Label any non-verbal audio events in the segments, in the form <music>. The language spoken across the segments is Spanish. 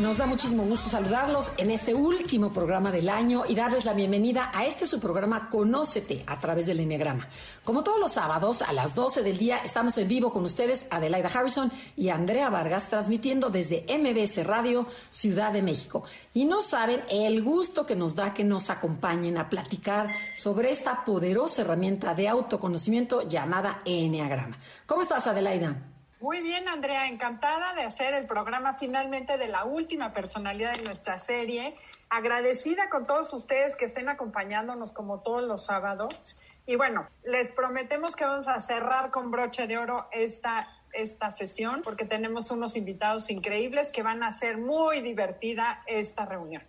Nos da muchísimo gusto saludarlos en este último programa del año y darles la bienvenida a este su programa Conócete a través del Enneagrama. Como todos los sábados a las 12 del día estamos en vivo con ustedes Adelaida Harrison y Andrea Vargas transmitiendo desde MBS Radio Ciudad de México. Y no saben el gusto que nos da que nos acompañen a platicar sobre esta poderosa herramienta de autoconocimiento llamada Enneagrama. ¿Cómo estás Adelaida? Muy bien, Andrea, encantada de hacer el programa finalmente de la última personalidad de nuestra serie. Agradecida con todos ustedes que estén acompañándonos como todos los sábados. Y bueno, les prometemos que vamos a cerrar con broche de oro esta, esta sesión porque tenemos unos invitados increíbles que van a hacer muy divertida esta reunión.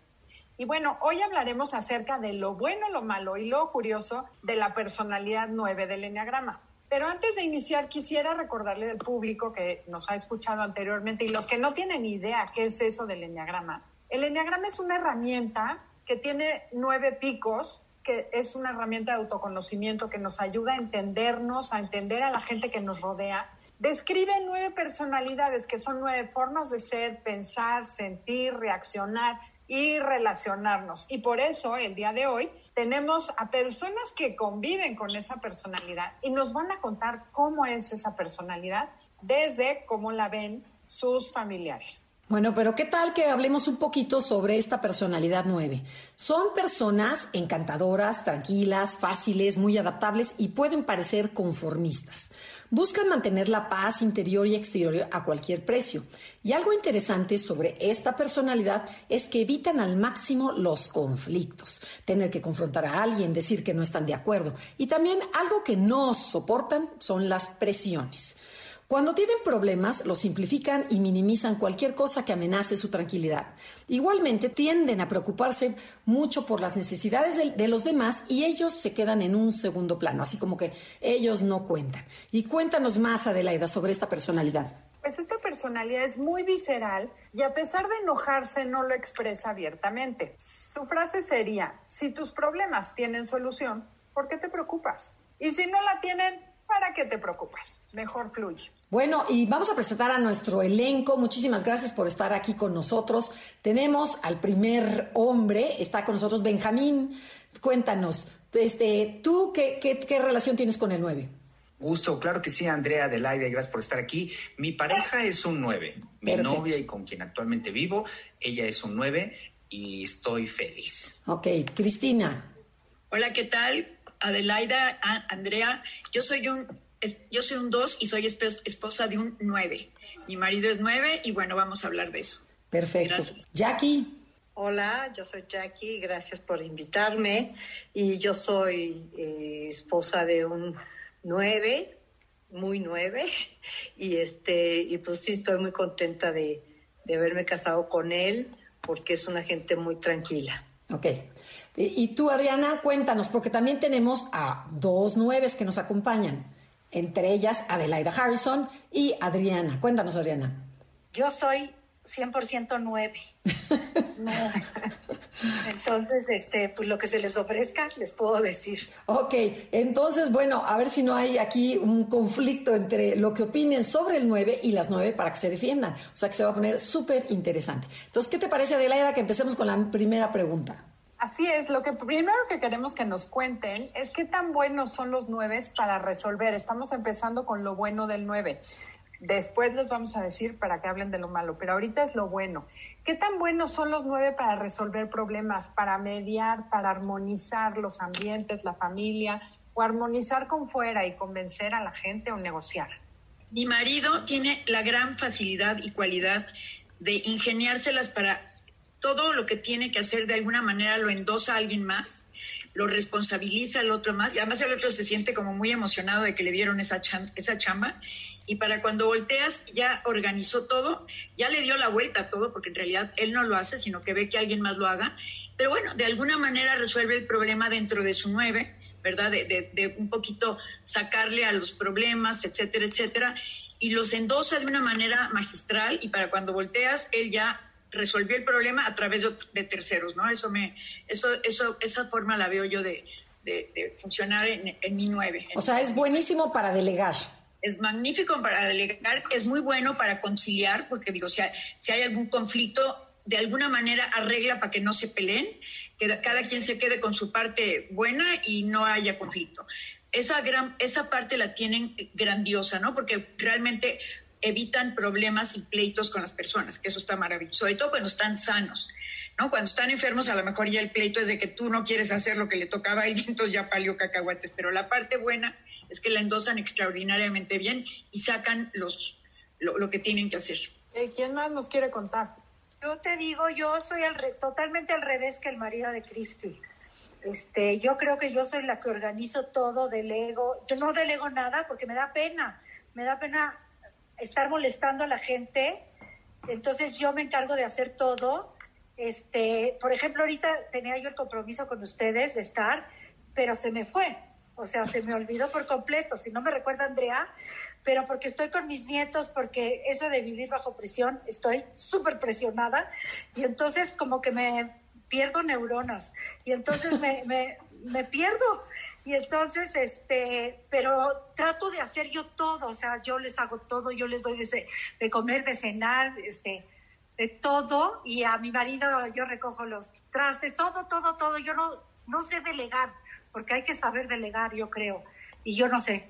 Y bueno, hoy hablaremos acerca de lo bueno, lo malo y lo curioso de la personalidad 9 del Enneagrama. Pero antes de iniciar, quisiera recordarle al público que nos ha escuchado anteriormente y los que no tienen idea qué es eso del enneagrama. El enneagrama es una herramienta que tiene nueve picos, que es una herramienta de autoconocimiento que nos ayuda a entendernos, a entender a la gente que nos rodea. Describe nueve personalidades, que son nueve formas de ser, pensar, sentir, reaccionar y relacionarnos. Y por eso, el día de hoy, tenemos a personas que conviven con esa personalidad y nos van a contar cómo es esa personalidad desde cómo la ven sus familiares. Bueno, pero ¿qué tal que hablemos un poquito sobre esta personalidad 9? Son personas encantadoras, tranquilas, fáciles, muy adaptables y pueden parecer conformistas. Buscan mantener la paz interior y exterior a cualquier precio. Y algo interesante sobre esta personalidad es que evitan al máximo los conflictos, tener que confrontar a alguien, decir que no están de acuerdo. Y también algo que no soportan son las presiones. Cuando tienen problemas, lo simplifican y minimizan cualquier cosa que amenace su tranquilidad. Igualmente, tienden a preocuparse mucho por las necesidades de, de, los demás y ellos se quedan en un segundo plano, así como que ellos no cuentan. Y cuéntanos más, Adelaida, sobre esta personalidad. Pues esta personalidad es muy visceral y a pesar de enojarse no lo expresa abiertamente. Su frase sería, si tus problemas tienen solución, ¿por qué te preocupas? Y si no la tienen, ¿para qué te preocupas? Mejor fluye. Bueno, y vamos a presentar a nuestro elenco. Muchísimas gracias por estar aquí con nosotros. Tenemos al primer hombre, está con nosotros Benjamín. Cuéntanos, este, ¿tú qué, qué, qué relación tienes con el 9? Gusto, claro que sí, Andrea Adelaide, gracias por estar aquí. Mi pareja es un 9, mi Perfecto. novia y con quien actualmente vivo, ella es un 9 y estoy feliz. Ok, Cristina. Hola, ¿qué tal? Adelaida, Andrea, yo soy un es- yo soy un 2 y soy esp- esposa de un 9. Mi marido es 9 y bueno, vamos a hablar de eso. Perfecto. Gracias. Jackie. Hola, yo soy Jackie, gracias por invitarme. Y yo soy eh, esposa de un nueve, muy nueve, y este, y pues sí estoy muy contenta de, de haberme casado con él, porque es una gente muy tranquila. Ok. Y y tú, Adriana, cuéntanos, porque también tenemos a dos nueves que nos acompañan, entre ellas Adelaida Harrison y Adriana. Cuéntanos, Adriana. Yo soy 100% <laughs> nueve. Entonces, este, pues lo que se les ofrezca, les puedo decir. Ok, entonces, bueno, a ver si no hay aquí un conflicto entre lo que opinen sobre el 9 y las 9 para que se defiendan. O sea que se va a poner súper interesante. Entonces, ¿qué te parece, Adelaida, que empecemos con la primera pregunta? Así es, lo que primero que queremos que nos cuenten es qué tan buenos son los nueve para resolver. Estamos empezando con lo bueno del nueve. Después les vamos a decir para que hablen de lo malo, pero ahorita es lo bueno. ¿Qué tan buenos son los nueve para resolver problemas, para mediar, para armonizar los ambientes, la familia, o armonizar con fuera y convencer a la gente o negociar? Mi marido tiene la gran facilidad y cualidad de ingeniárselas para todo lo que tiene que hacer de alguna manera lo endosa a alguien más lo responsabiliza al otro más y además el otro se siente como muy emocionado de que le dieron esa, esa chamba y para cuando volteas ya organizó todo, ya le dio la vuelta a todo porque en realidad él no lo hace, sino que ve que alguien más lo haga, pero bueno, de alguna manera resuelve el problema dentro de su nueve, ¿verdad? De, de, de un poquito sacarle a los problemas, etcétera, etcétera, y los endosa de una manera magistral y para cuando volteas, él ya resolvió el problema a través de, terceros, ¿no? Eso me, eso, eso, esa forma la veo yo de, de, funcionar en, en, mi nueve. O sea, es buenísimo para delegar. Es magnífico para delegar, es muy bueno para conciliar, porque digo, si hay, si hay algún conflicto, de alguna manera arregla para que no se peleen, que cada quien se quede con su parte buena y no haya conflicto. Esa, gran, esa parte la tienen grandiosa, ¿no? Porque realmente evitan problemas y pleitos con las personas, que eso está maravilloso, sobre todo cuando están sanos. ¿no? Cuando están enfermos, a lo mejor ya el pleito es de que tú no quieres hacer lo que le tocaba él, <laughs> entonces ya palió cacahuates. Pero la parte buena es que la endosan extraordinariamente bien y sacan los, lo, que tienen que hacer. Eh, ¿Quién más nos quiere contar? Yo te digo, yo soy totalmente al revés que el marido de Cristi. Este, yo creo que yo soy la que organizo todo, delego. Yo no delego nada porque me da pena. Me da pena estar molestando a la gente. Entonces yo me encargo de hacer todo. Este, por ejemplo, ahorita tenía yo el compromiso con ustedes de estar, pero se me fue. O sea, se me olvidó por completo. Si no me recuerda Andrea, pero porque estoy con mis nietos, porque eso de vivir bajo presión, estoy súper presionada y entonces como que me pierdo neuronas y entonces me, me, me pierdo. Y entonces, este, pero trato de hacer yo todo, o sea, yo les hago todo, yo les doy de, de comer, de cenar, este, de todo, y a mi marido yo recojo los trastes, todo, todo, todo. Yo no, no sé delegar, porque hay que saber delegar, yo creo, y yo no sé.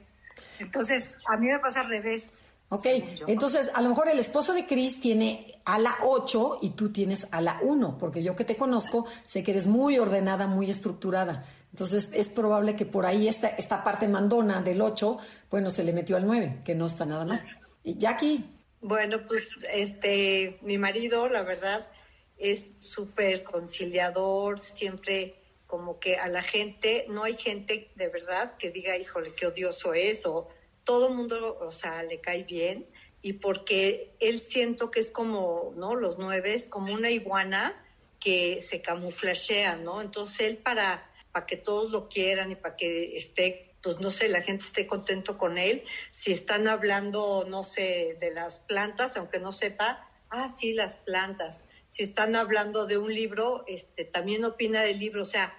Entonces, a mí me pasa al revés. Ok, entonces a lo mejor el esposo de Chris tiene a la 8 y tú tienes a la 1, porque yo que te conozco sé que eres muy ordenada, muy estructurada. Entonces es probable que por ahí esta, esta parte mandona del 8, bueno, se le metió al 9, que no está nada mal. Y Jackie. Bueno, pues este, mi marido, la verdad, es súper conciliador, siempre como que a la gente, no hay gente de verdad que diga, híjole, qué odioso es, o todo el mundo, o sea, le cae bien, y porque él siento que es como, ¿no? Los nueve, es como una iguana que se camuflashea, ¿no? Entonces él para para que todos lo quieran y para que esté, pues no sé, la gente esté contento con él. Si están hablando, no sé, de las plantas, aunque no sepa, ah, sí, las plantas. Si están hablando de un libro, este, también opina del libro, o sea,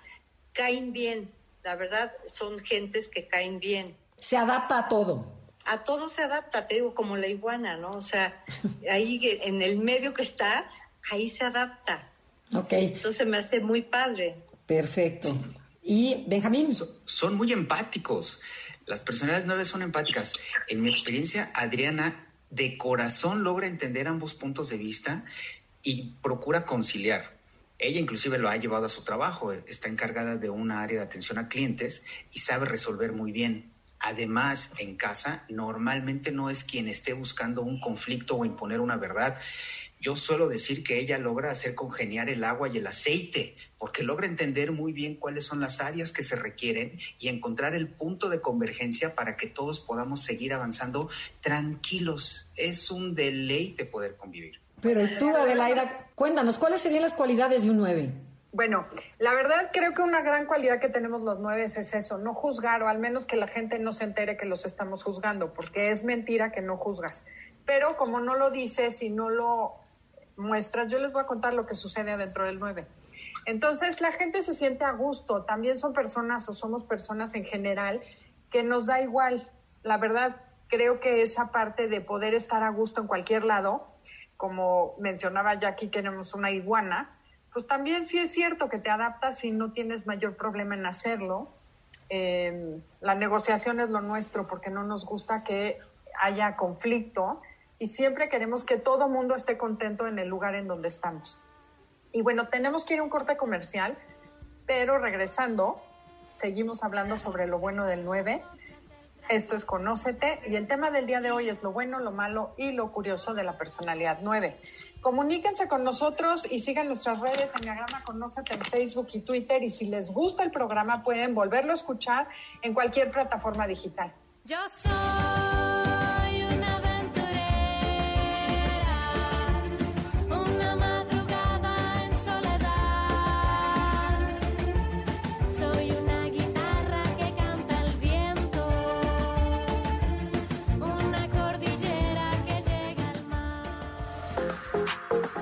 caen bien. La verdad, son gentes que caen bien. Se adapta a todo. A todo se adapta, te digo, como la iguana, ¿no? O sea, <laughs> ahí en el medio que está, ahí se adapta. Ok. Entonces me hace muy padre. Perfecto. Y Benjamín. son muy empáticos. Las personalidades nueve son empáticas. En mi experiencia, Adriana de corazón logra entender ambos puntos de vista y procura conciliar. Ella inclusive lo ha llevado a su trabajo, está encargada de una área de atención a clientes y sabe resolver muy bien. Además, en casa normalmente no es quien esté buscando un conflicto o imponer una verdad. Yo suelo decir que ella logra hacer congeniar el agua y el aceite, porque logra entender muy bien cuáles son las áreas que se requieren y encontrar el punto de convergencia para que todos podamos seguir avanzando tranquilos. Es un deleite poder convivir. Pero tú, Adelaida, cuéntanos, ¿cuáles serían las cualidades de un 9? Bueno, la verdad creo que una gran cualidad que tenemos los nueve es eso, no juzgar o al menos que la gente no se entere que los estamos juzgando, porque es mentira que no juzgas. Pero como no lo dices y no lo muestras. Yo les voy a contar lo que sucede adentro del 9. Entonces, la gente se siente a gusto. También son personas o somos personas en general que nos da igual. La verdad, creo que esa parte de poder estar a gusto en cualquier lado, como mencionaba Jackie, tenemos una iguana, pues también sí es cierto que te adaptas y no tienes mayor problema en hacerlo. Em, la negociación es lo nuestro porque no nos gusta que haya conflicto y siempre queremos que todo mundo esté contento en el lugar en donde estamos. Y bueno, tenemos que ir a un corte comercial, pero regresando, seguimos hablando sobre lo bueno del 9. Esto es Conócete y el tema del día de hoy es lo bueno, lo malo y lo curioso de la personalidad 9. Comuníquense con nosotros y sigan nuestras redes Enneagrama Conócete en Facebook y Twitter y si les gusta el programa pueden volverlo a escuchar en cualquier plataforma digital. Yo soy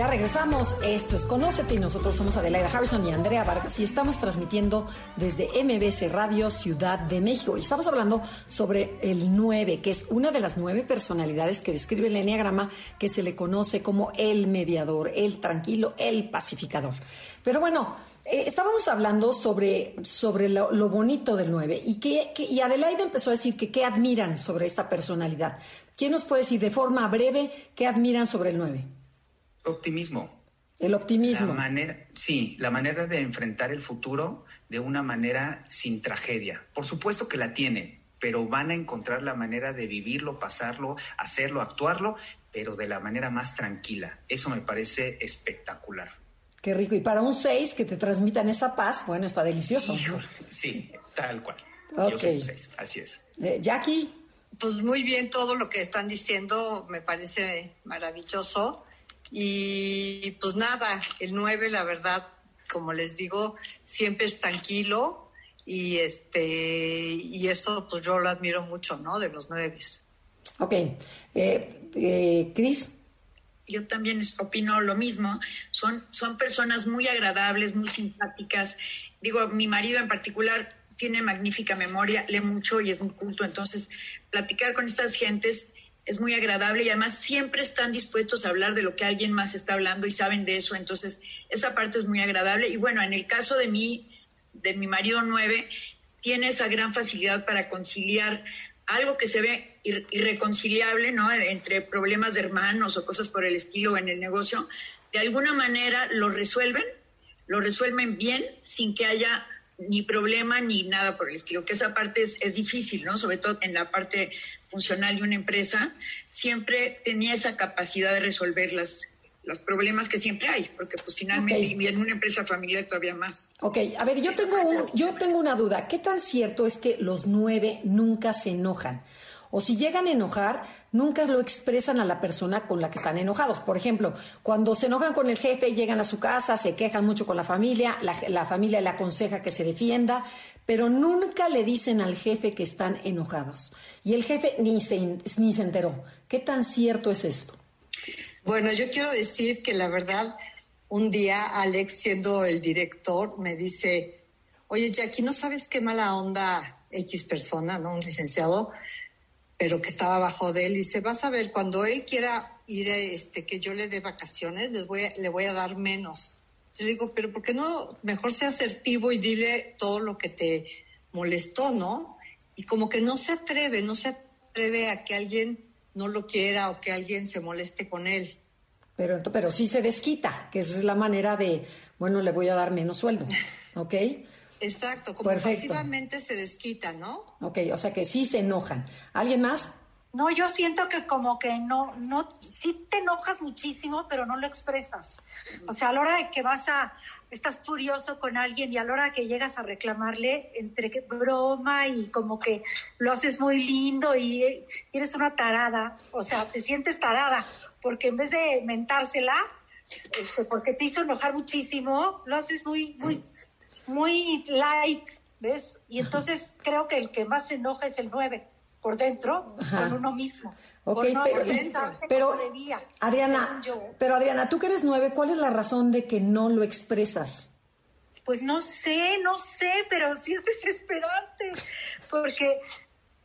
Ya regresamos, esto es Conócete y nosotros somos Adelaida Harrison y Andrea Vargas y estamos transmitiendo desde MBC Radio Ciudad de México y estamos hablando sobre el 9, que es una de las nueve personalidades que describe el Enneagrama que se le conoce como el mediador, el tranquilo, el pacificador. Pero bueno, eh, estábamos hablando sobre, sobre lo, bonito del 9 y, que, que- y Adelaida empezó a decir que qué admiran sobre esta personalidad. ¿Quién nos puede decir de forma breve qué admiran sobre el 9? Optimismo. El optimismo. La manera, sí, la manera de enfrentar el futuro de una manera sin tragedia. Por supuesto que la tienen, pero van a encontrar la manera de vivirlo, pasarlo, hacerlo, actuarlo, pero de la manera más tranquila. Eso me parece espectacular. Qué rico. Y para un 6 que te transmitan esa paz, bueno, está delicioso. Híjole, sí, tal cual. Ok. Yo soy un seis, así es. Eh, Jackie, Pues muy bien, todo lo que están diciendo me parece maravilloso. Y pues nada, el 9, la verdad, como les digo, siempre es tranquilo y este y eso pues yo lo admiro mucho, ¿no? De los 9. ok. Eh, eh, Cris, yo también opino lo mismo. Son, son personas muy agradables, muy simpáticas. Digo, mi marido en particular tiene magnífica memoria, lee mucho y es muy culto. Entonces, platicar con estas gentes es muy agradable y además siempre están dispuestos a hablar de lo que alguien más está hablando y saben de eso. Entonces, esa parte es muy agradable. Y bueno, en el caso de mí, de mi marido nueve, tiene esa gran facilidad para conciliar algo que se ve ir- irreconciliable, ¿no? Entre problemas de hermanos o cosas por el estilo en el negocio, de alguna manera lo resuelven, lo resuelven bien sin que haya ni problema ni nada por el estilo, que esa parte es, es difícil, ¿no? Sobre todo en la parte funcional de una empresa, siempre tenía esa capacidad de resolver las, los problemas que siempre hay, porque pues finalmente, Ok. y en una empresa familiar todavía más. ok. A ver, yo tengo, un, yo tengo una duda. ¿Qué tan cierto es que los 9 nunca se enojan? O si llegan a enojar, nunca lo expresan a la persona con la que están enojados. Por ejemplo, cuando se enojan con el jefe, llegan a su casa, se quejan mucho con la familia, la, la familia le aconseja que se defienda, pero nunca le dicen al jefe que están enojados. Y el jefe ni se, ni se enteró. ¿Qué tan cierto es esto? Bueno, yo quiero decir que la verdad, un día Alex, siendo el director, me dice, oye Jackie, ¿no sabes qué mala onda X persona, ¿no? Un licenciado, pero que estaba abajo de él. Y dice, vas a ver, cuando él quiera ir, este, que yo le dé vacaciones, les voy a- le voy a dar menos. Yo le digo, pero ¿por qué no mejor sea asertivo y dile todo lo que te molestó, ¿no? Y como que no se atreve, no se atreve a que alguien no lo quiera o que alguien se moleste con él. Pero, pero sí se desquita, que esa es la manera de, bueno, le voy a dar menos sueldo. <laughs> ¿Ok? Exacto, como Perfecto. pasivamente se desquita, ¿no? Ok, o sea que sí se enojan. ¿Alguien más? No, yo siento que como que no, no, sí te enojas muchísimo, pero no lo expresas. O sea, a la hora de que vas a, estás furioso con alguien y a la hora que llegas a reclamarle, entre que broma y como que lo haces muy lindo y eh, eres una tarada, o sea, te sientes tarada, porque en vez de mentársela, este, porque te hizo enojar muchísimo, lo haces muy, muy, muy light, ¿ves? Y entonces creo que el que más se enoja es el 9 por dentro Ajá. con uno mismo. Ok, O no, pero, por y- dentro, pero, debía, Adriana, pero Adriana, tú que eres nueve, ¿cuál es la razón de que no lo expresas? Pues no sé, no sé, pero sí es desesperante. Porque,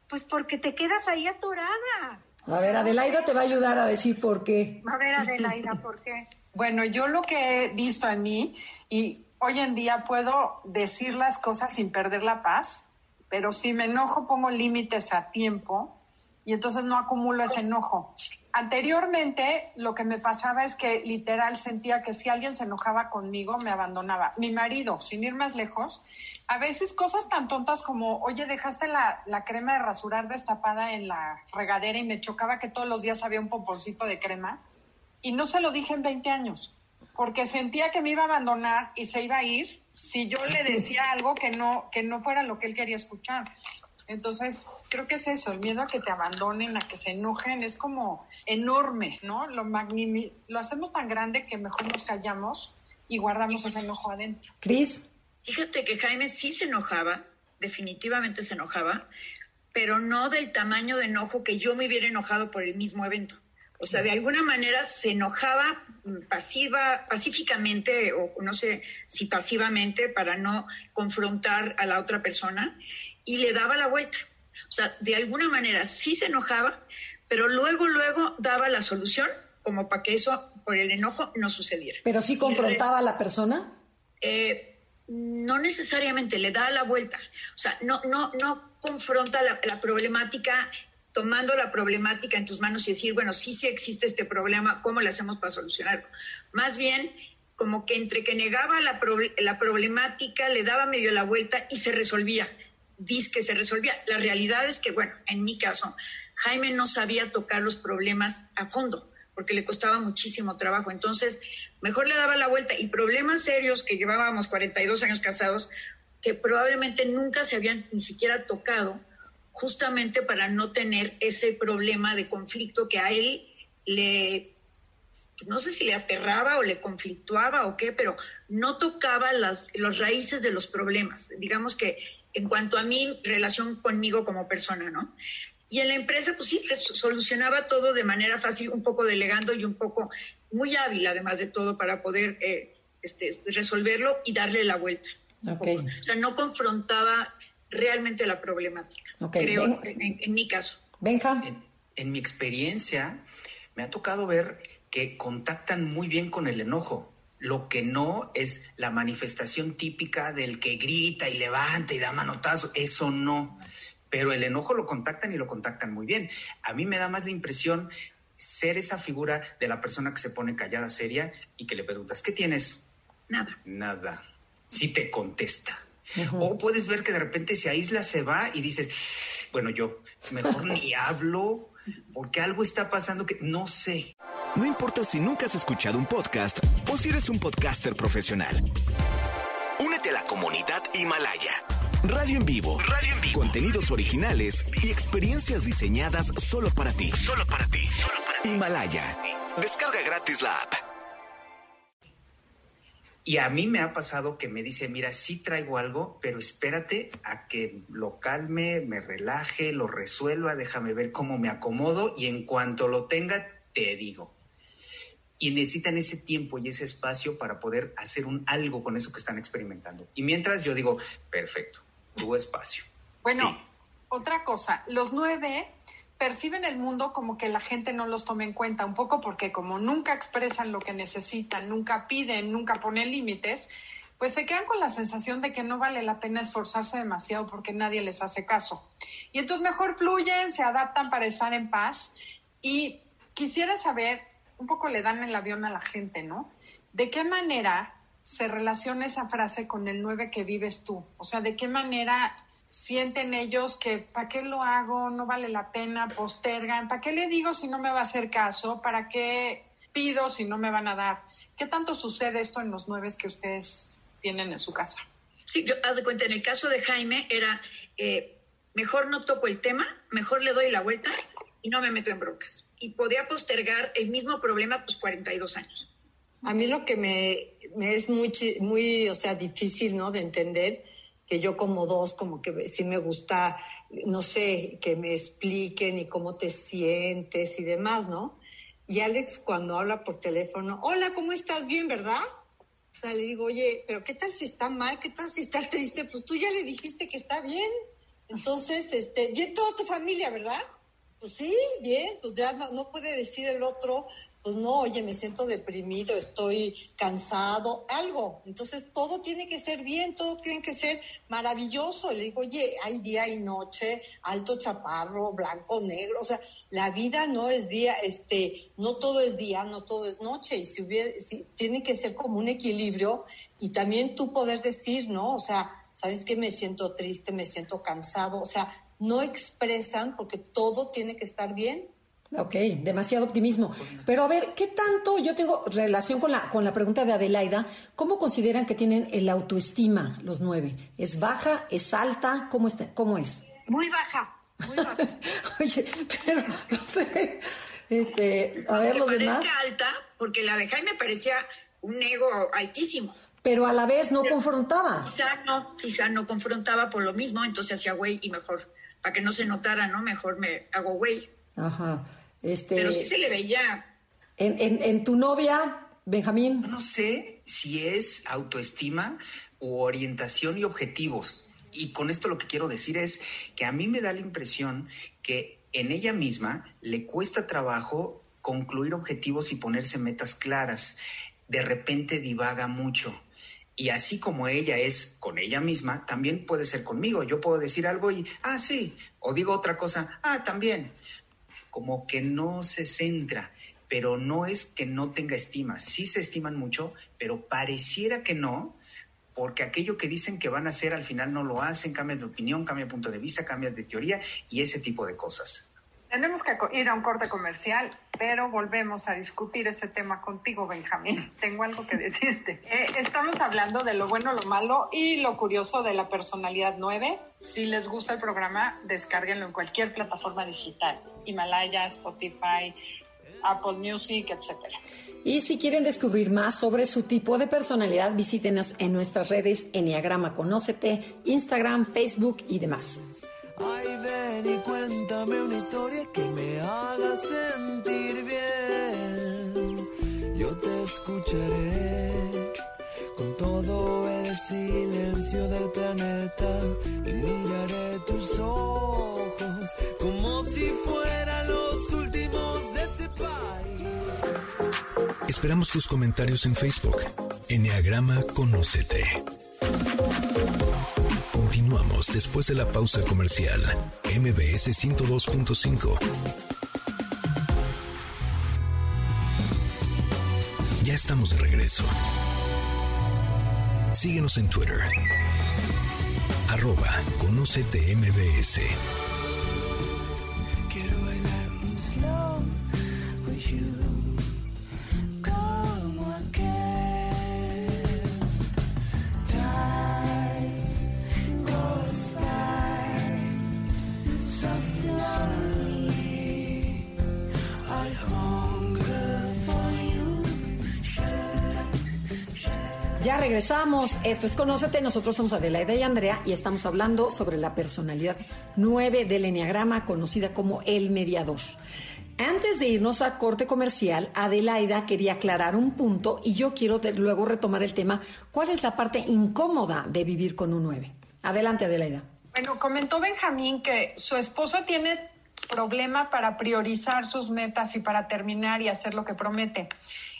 pues porque te quedas ahí atorada. A ver, Adelaida te va a ayudar a decir por qué. A ver, Adelaida, ¿por qué? Bueno, yo lo que he visto en mí y hoy en día puedo decir las cosas sin perder la paz, pero si me enojo pongo límites a tiempo y entonces no acumulo ese enojo. Anteriormente lo que me pasaba es que literal sentía que si alguien se enojaba conmigo me abandonaba. Mi marido, sin ir más lejos, a veces cosas tan tontas como, oye, dejaste la, la crema de rasurar destapada en la regadera y me chocaba que todos los días había un pomponcito de crema y no se lo dije en 20 años, porque sentía que me iba a abandonar y se iba a ir si yo le decía algo que no, que no fuera lo que él quería escuchar. Entonces, creo que es eso, el miedo a que te abandonen, a que se enojen, es como enorme, ¿no? Lo, magnimi- lo hacemos tan grande que mejor nos callamos y guardamos ese enojo adentro. Cris, Fíjate que Jaime sí se enojaba, definitivamente se enojaba, pero no del tamaño de enojo que yo me hubiera enojado por el mismo evento. O sea, de alguna manera se enojaba pasiva, pacíficamente, o no sé si pasivamente, para no confrontar a la otra persona, y le daba la vuelta. O sea, de alguna manera sí se enojaba, pero luego, luego daba la solución como para que eso, por el enojo, no sucediera. pero sí confrontaba a la persona. Eh, no necesariamente le da la vuelta, o sea, no, no, no confronta la, la problemática tomando la problemática en tus manos y decir, bueno, sí, sí existe este problema, ¿cómo le hacemos para solucionarlo? Más bien, como que entre que negaba la, la problemática, le daba medio la vuelta y se resolvía, dice que se resolvía. La realidad es que, bueno, en mi caso, Jaime no sabía tocar los problemas a fondo porque le costaba muchísimo trabajo. Entonces, mejor le daba la vuelta y problemas serios que llevábamos 42 años casados, que probablemente nunca se habían ni siquiera tocado, justamente para no tener ese problema de conflicto que a él le, pues, no sé si le aterraba o le conflictuaba o qué, pero no tocaba las los raíces de los problemas. Digamos que en cuanto a mi relación conmigo como persona, ¿no? Y en la empresa, pues sí, solucionaba todo de manera fácil, un poco delegando y un poco muy hábil, además de todo, para poder eh, este, resolverlo y darle la vuelta. Ok. O sea, no confrontaba realmente la problemática, Ok, creo, en, en mi caso. Benja, En, en mi experiencia, me ha tocado ver que contactan muy bien con el enojo. Lo que no es la manifestación típica del que grita y levanta y da manotazo. Eso no. Pero el enojo lo contactan y lo contactan muy bien. A mí me da más la impresión ser esa figura de la persona que se pone callada, seria y que le preguntas, ¿qué tienes? Nada. Nada. Sí te contesta. O puedes ver que de repente se aísla, se va y dices, bueno, yo mejor ni <laughs> hablo porque algo está pasando que no sé. No importa si nunca has escuchado un podcast o si eres un podcaster profesional. Únete a la comunidad Himalaya. Radio en vivo. Radio en vivo. Contenidos originales y experiencias diseñadas solo para ti. Solo para ti. Himalaya. Descarga gratis la app. Y a mí me ha pasado que me dice, mira, sí traigo algo, pero espérate a que lo calme, me relaje, lo resuelva, déjame ver cómo me acomodo y en cuanto lo tenga, te digo. Y necesitan ese tiempo y ese espacio para poder hacer un algo con eso que están experimentando. Y mientras yo digo, perfecto, tu espacio. Bueno, Sí. otra cosa, los nueve perciben el mundo como que la gente no los tome en cuenta, un poco porque como nunca expresan lo que necesitan, nunca piden, nunca ponen límites, pues se quedan con la sensación de que no vale la pena esforzarse demasiado porque nadie les hace caso. Y entonces mejor fluyen, se adaptan para estar en paz. Y quisiera saber, un poco le dan el avión a la gente, ¿no? ¿De qué manera se relaciona esa frase con el nueve que vives tú? O sea, ¿de qué manera sienten ellos que ¿para qué lo hago? No vale la pena, postergan, ¿para qué le digo si no me va a hacer caso? ¿Para qué pido si no me van a dar? ¿Qué tanto sucede esto en los nueve que ustedes tienen en su casa? Sí, yo, haz de cuenta, en el caso de Jaime era, eh, mejor no toco el tema, mejor le doy la vuelta y no me meto en broncas. Y podía postergar el mismo problema, pues 42 años. A mí lo que me, me es muy, muy, o sea, difícil, ¿no? De entender que yo como dos, como que sí me gusta, no sé, que me expliquen y cómo te sientes y demás, ¿no? Y Alex cuando habla por teléfono, hola, ¿cómo estás? Bien, ¿verdad? O sea, le digo, oye, pero ¿qué tal si está mal? ¿Qué tal si está <laughs> triste? Pues tú ya le dijiste que está bien. Entonces, este, bien toda tu familia, ¿verdad? Pues sí, bien, pues ya no, no puede decir el otro, pues no, oye, me siento deprimido, estoy cansado, algo. Entonces todo tiene que ser bien, todo tiene que ser maravilloso. Le digo, oye, hay día y noche, alto chaparro, blanco, negro. O sea, la vida no es día, este, no todo es día, no todo es noche. Y si hubiera, tiene que ser como un equilibrio y también tú poder decir, ¿no? O sea, ¿sabes qué? Me siento triste, me siento cansado. O sea, no expresan porque todo tiene que estar bien. Ok, demasiado optimismo. Pero a ver, ¿qué tanto yo tengo relación con la, con la pregunta de Adelaida? ¿Cómo consideran que tienen el autoestima los nueve? ¿Es baja? ¿Es alta? ¿Cómo, está, cómo es? Muy baja, muy baja. <laughs> Oye, pero no sé. Este, a ver los demás. alta, porque la de Jaime parecía un ego altísimo. Pero a la vez no confrontaba. Quizá no, quizá no confrontaba por lo mismo, entonces hacía güey y mejor, para que no se notara, ¿no? Mejor me hago güey. Ajá. Este, Pero sí se le veía en, en, en tu novia, Benjamín. No sé si es autoestima u orientación y objetivos. Y con esto lo que quiero decir es que a mí me da la impresión que en ella misma le cuesta trabajo concluir objetivos y ponerse metas claras. De repente divaga mucho. Y así como ella es con ella misma, también puede ser conmigo. Yo puedo decir algo y, ah, sí, o digo otra cosa, ah, también. Como que no se centra, pero no es que no tenga estima. Sí se estiman mucho, pero pareciera que no, porque aquello que dicen que van a hacer al final no lo hacen, cambian de opinión, cambian de punto de vista, cambian de teoría y ese tipo de cosas. Tenemos que ir a un corte comercial, pero volvemos a discutir ese tema contigo, Benjamín. <laughs> Tengo algo que decirte. Eh, estamos hablando de lo bueno, lo malo y lo curioso de la personalidad 9. Si les gusta el programa, descárguenlo en cualquier plataforma digital. Himalaya, Spotify, Apple Music, etcétera. Y si quieren descubrir más sobre su tipo de personalidad, visítenos en nuestras redes Enneagrama Conócete, Instagram, Facebook y demás. Ay, ven y cuéntame una historia que me haga sentir bien. Yo te escucharé con todo el silencio del planeta y miraré tus ojos como si fueran los últimos de este país. Esperamos tus comentarios en Facebook. Enneagrama Conócete. Continuamos después de la pausa comercial. MBS 102.5. Ya estamos de regreso. Síguenos en Twitter. Arroba Conócete MBS. Regresamos. Esto es Conócete. Nosotros somos Adelaida y Andrea y estamos hablando sobre la personalidad 9 del Enneagrama, conocida como el mediador. Antes de irnos a corte comercial, Adelaida quería aclarar un punto y yo quiero luego retomar el tema. ¿Cuál es la parte incómoda de vivir con un 9? Adelante, Adelaida. Bueno, comentó Benjamín que su esposa tiene problema para priorizar sus metas y para terminar y hacer lo que promete.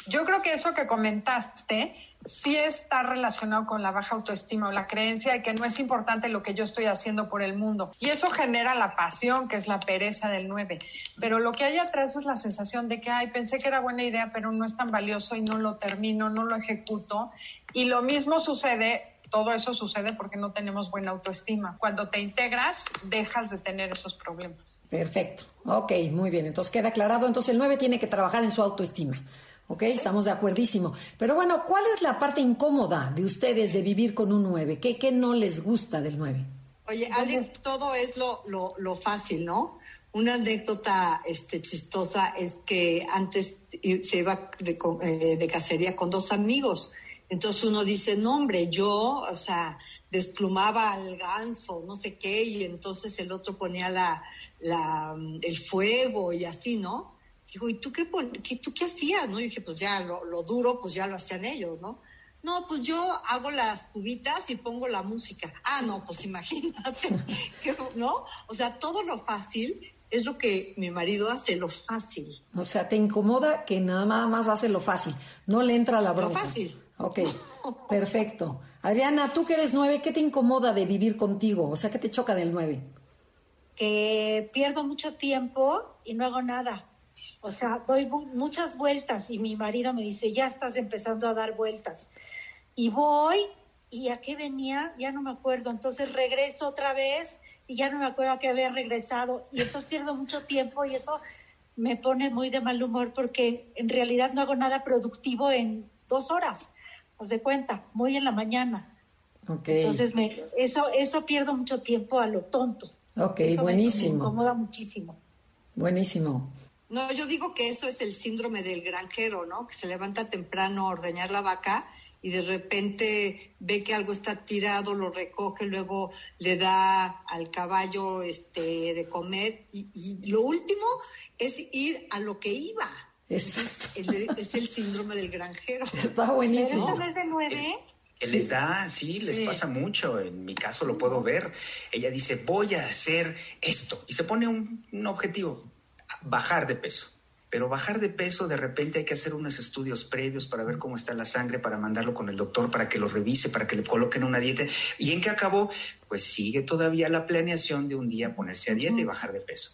Yo creo que eso que comentaste sí está relacionado con la baja autoestima o la creencia de que no es importante lo que yo estoy haciendo por el mundo. Y eso genera la pasión, que es la pereza del 9. Pero lo que hay atrás es la sensación de que, ay, pensé que era buena idea, pero no es tan valioso y no lo termino, no lo ejecuto. Y lo mismo sucede todo eso sucede porque no tenemos buena autoestima. Cuando te integras, dejas de tener esos problemas. Perfecto. Ok, muy bien. Entonces queda aclarado. Entonces el 9 tiene que trabajar en su autoestima. Ok, estamos de acuerdísimo. Pero bueno, ¿cuál es la parte incómoda de ustedes de vivir con un 9? ¿Qué, qué no les gusta del 9? Oye, Alex, todo es lo, lo, lo fácil, ¿no? Una anécdota este, chistosa es que antes se iba de, eh, de cacería con dos amigos Entonces uno dice, no hombre, yo, o sea, desplumaba al ganso, no sé qué, y entonces el otro ponía la, la, el fuego y así, ¿no? Digo, ¿y tú qué, qué- tú qué hacías? ¿no? Y dije, pues ya, lo, lo duro, pues ya lo hacían ellos, ¿no? No, pues yo hago las cubitas y pongo la música. Ah, no, pues <laughs> imagínate, que, ¿no? O sea, todo lo fácil es lo que mi marido hace, lo fácil. O sea, te incomoda que nada más hace lo fácil, no le entra la Lo bronca. fácil. Ok, <laughs> perfecto. Adriana, tú que eres nueve, ¿qué te incomoda de vivir contigo? O sea, ¿qué te choca del nueve? que pierdo mucho tiempo y no hago nada. O sea, doy mu- muchas vueltas y mi marido me dice, ya estás empezando a dar vueltas. Y voy, ¿y a qué venía? Ya no me acuerdo. Entonces regreso otra vez y ya no me acuerdo a qué había regresado. Y entonces pierdo mucho tiempo y eso me pone muy de mal humor porque en realidad no hago nada productivo en dos horas. Haz de cuenta, muy en la mañana. Ok, Entonces me, eso, eso pierdo mucho tiempo a lo tonto. ok, Eso me- Me, buenísimo, incomoda muchísimo. buenísimo. No, yo digo que eso es el síndrome del granjero, ¿no? Que se levanta temprano a ordeñar la vaca y de repente ve que algo está tirado, lo recoge, luego le da al caballo este, de comer y, y lo último es ir a lo que iba. Exacto. Es el, es el síndrome del granjero. Está ¿Pero buenísimo. eso no es de nueve? Que les da, sí, les Sí. pasa mucho. En mi caso lo puedo ver. Ella dice, voy a hacer esto. Y se pone un, un objetivo, bajar de peso. Pero bajar de peso, de repente hay que hacer unos estudios previos para ver cómo está la sangre, para mandarlo con el doctor, para que lo revise, para que le coloquen una dieta. ¿Y en qué acabó? Pues sigue todavía la planeación de un día ponerse a dieta y bajar de peso.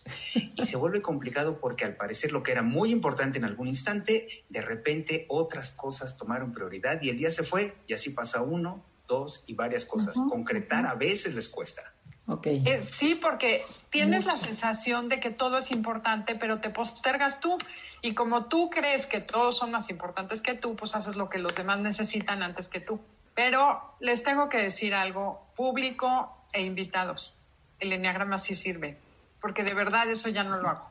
Y se vuelve complicado porque al parecer lo que era muy importante en algún instante, de repente otras cosas tomaron prioridad y el día se fue y así pasa uno, dos y varias cosas. Concretar a veces les cuesta. Ok, Eh, sí, porque tienes la sensación de que todo es importante, pero te postergas tú. Y como tú crees que todos son más importantes que tú, pues haces lo que los demás necesitan antes que tú. Pero les tengo que decir algo, público e invitados. El enneagrama sí sirve, porque de verdad eso ya no lo hago.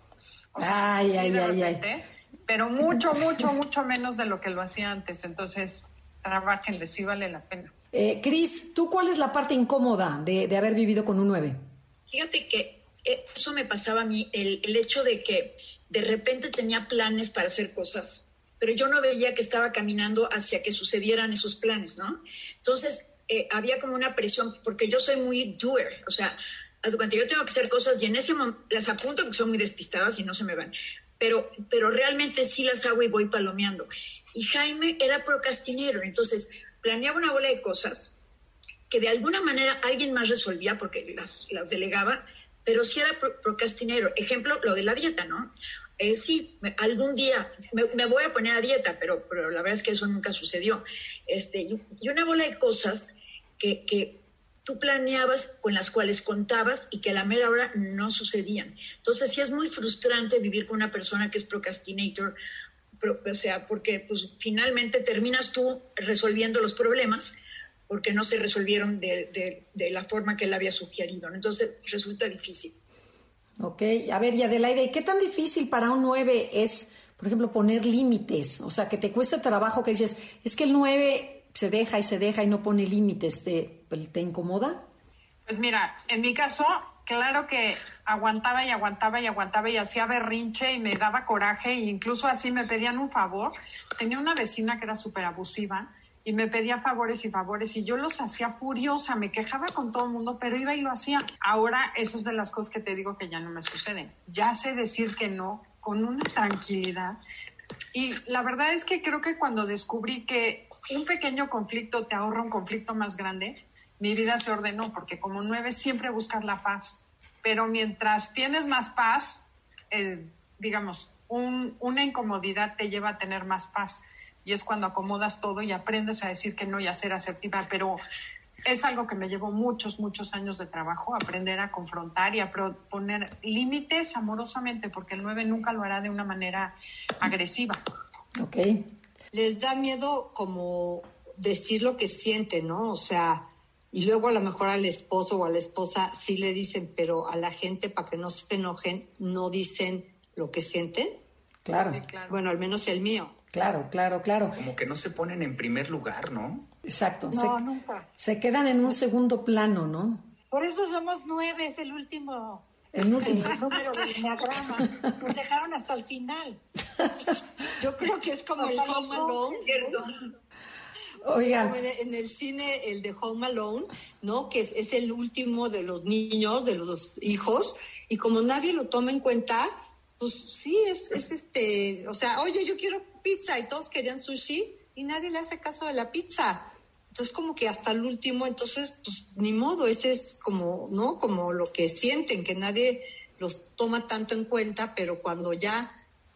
O Ay, ay, ay, Pero mucho, mucho, mucho menos de lo que lo hacía antes. Entonces, trabajenle, sí vale la pena. Eh, Cris, ¿tú cuál es la parte incómoda de, de haber vivido con un 9? Fíjate que eh, eso me pasaba a mí, el, el hecho de que de repente tenía planes para hacer cosas, pero yo no veía que estaba caminando hacia que sucedieran esos planes, ¿no? Entonces, eh, había como una presión, porque yo soy muy doer, o sea, de cuenta, yo tengo que hacer cosas y en ese momento las apunto porque son muy despistadas y no se me van, pero, pero realmente sí las hago y voy palomeando. Y Jaime era procrastinero, entonces planeaba una bola de cosas que de alguna manera alguien más resolvía porque las, delegaba, pero sí era pro- procrastinero. Ejemplo, lo de la dieta, ¿no? Eh, sí, algún día me, voy a poner a dieta, pero, pero la verdad es que eso nunca sucedió. Este, y, una bola de cosas que, que tú planeabas, con las cuales contabas y que a la mera hora no sucedían. Entonces sí es muy frustrante vivir con una persona que es procrastinator, pro- o sea, porque pues finalmente terminas tú resolviendo los problemas porque no se resolvieron de, de- de la forma que él había sugerido. ¿no? Entonces resulta difícil. Ok, a ver, y Adelaide, ¿y ¿qué tan difícil para un 9 es, por ejemplo, poner límites? O sea, que te cuesta trabajo que dices, es que el 9 se deja y se deja y no pone límites, ¿te, te incomoda? Pues mira, en mi caso, claro que aguantaba y aguantaba y aguantaba y hacía berrinche y me daba coraje e incluso así me pedían un favor. Tenía una vecina que era súper abusiva y me pedía favores y favores y yo los hacía furiosa, me quejaba con todo el mundo, pero iba y lo hacía. Ahora, eso es de las cosas que te digo que ya no me suceden. Ya sé decir que no con una tranquilidad. Y la verdad es que creo que cuando descubrí que un pequeño conflicto te ahorra un conflicto más grande, mi vida se ordenó, porque como nueve siempre buscas la paz. Pero mientras tienes más paz, eh, digamos, un- una incomodidad te lleva a tener más paz. Y es cuando acomodas todo y aprendes a decir que no y a ser asertiva. Pero es algo que me llevó muchos, muchos años de trabajo, aprender a confrontar y a poner límites amorosamente, porque el 9 nunca lo hará de una manera agresiva. Ok, les da miedo como decir lo que sienten, ¿no? O sea, y luego a lo mejor al esposo o a la esposa sí le dicen, pero a la gente para que no se enojen, no dicen lo que sienten. claro. Sí, claro. Bueno, al menos el mío. Claro, claro, claro. Como que no se ponen en primer lugar, ¿no? Exacto. No, se, nunca. se quedan en un segundo plano, ¿no? Por eso somos nueve, es el último El último. el número del diagrama. Nos dejaron hasta el final. <laughs> Yo creo que es como el Hasta Oigan, en el- cine, el de Home Alone, ¿no? Que es, es el último de los niños, de los hijos, y como nadie lo toma en cuenta, pues sí, es, es este, o sea, oye, yo quiero pizza, y todos querían sushi, y nadie le hace caso a la pizza. Entonces, como que hasta el último, entonces, pues ni modo, ese es como, ¿no? Como lo que sienten, que nadie los toma tanto en cuenta, pero cuando ya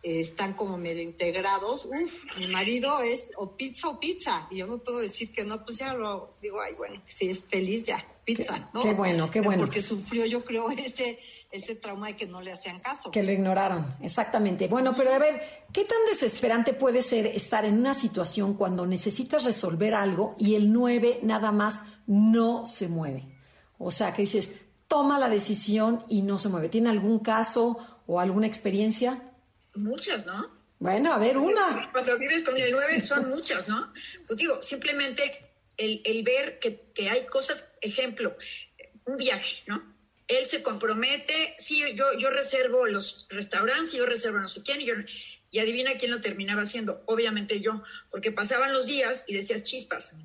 eh, están como medio integrados, uff, mi marido es o pizza o pizza, y yo no puedo decir que no, pues ya lo digo, ay, bueno, si es feliz ya, pizza, Qué- ¿no? qué bueno, qué bueno. Porque sufrió, yo creo, <laughs> ese, ese trauma de que no le hacían caso. que lo ignoraron, exactamente. Bueno, pero a ver, ¿qué tan desesperante puede ser estar en una situación cuando necesitas resolver algo y el 9 nada más no se mueve? O sea, que dices, toma la decisión y no se mueve. ¿Tiene algún caso o alguna experiencia? Muchas, ¿no? Bueno, a ver, una. Cuando vives con el 9 son <laughs> muchas, ¿no? Pues digo, simplemente el, el ver que, que hay cosas, ejemplo, un viaje, ¿no? Él se compromete, sí, yo, yo reservo los restaurantes, yo reservo no sé quién, y, yo, y adivina quién lo terminaba haciendo, obviamente yo, porque pasaban los días y decías chispas.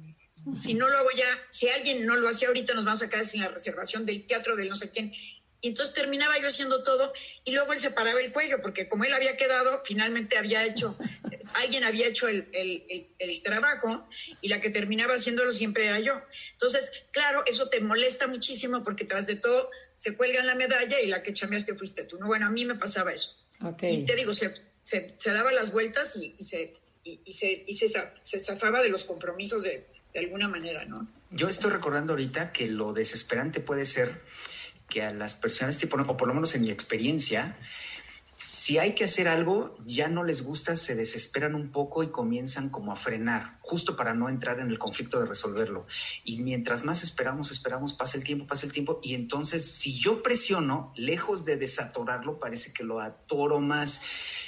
Si no lo hago ya, si alguien no lo hacía ahorita, nos vamos a quedar sin la reservación del teatro del no sé quién. Y entonces terminaba yo haciendo todo y luego él se paraba el cuello, porque como él había quedado, finalmente había hecho, <laughs> alguien había hecho el, el- el- el trabajo y la que terminaba haciéndolo siempre era yo. Entonces, claro, eso te molesta muchísimo porque tras de todo se cuelgan la medalla y la que chameaste fuiste tú. No, bueno, a mí me pasaba eso. Y te digo, se, se, se daba las vueltas y, y se, y, y se, y se, se zafaba de los compromisos de, de alguna manera, ¿no? Yo estoy recordando ahorita que lo desesperante puede ser que a las personas o por lo menos en mi experiencia, si hay que hacer algo, ya no les gusta, se desesperan un poco y comienzan como a frenar, justo para no entrar en el conflicto de resolverlo. Y mientras más esperamos, esperamos, pasa el tiempo, pasa el tiempo, y entonces si yo presiono, lejos de desatorarlo, parece que lo atoro más.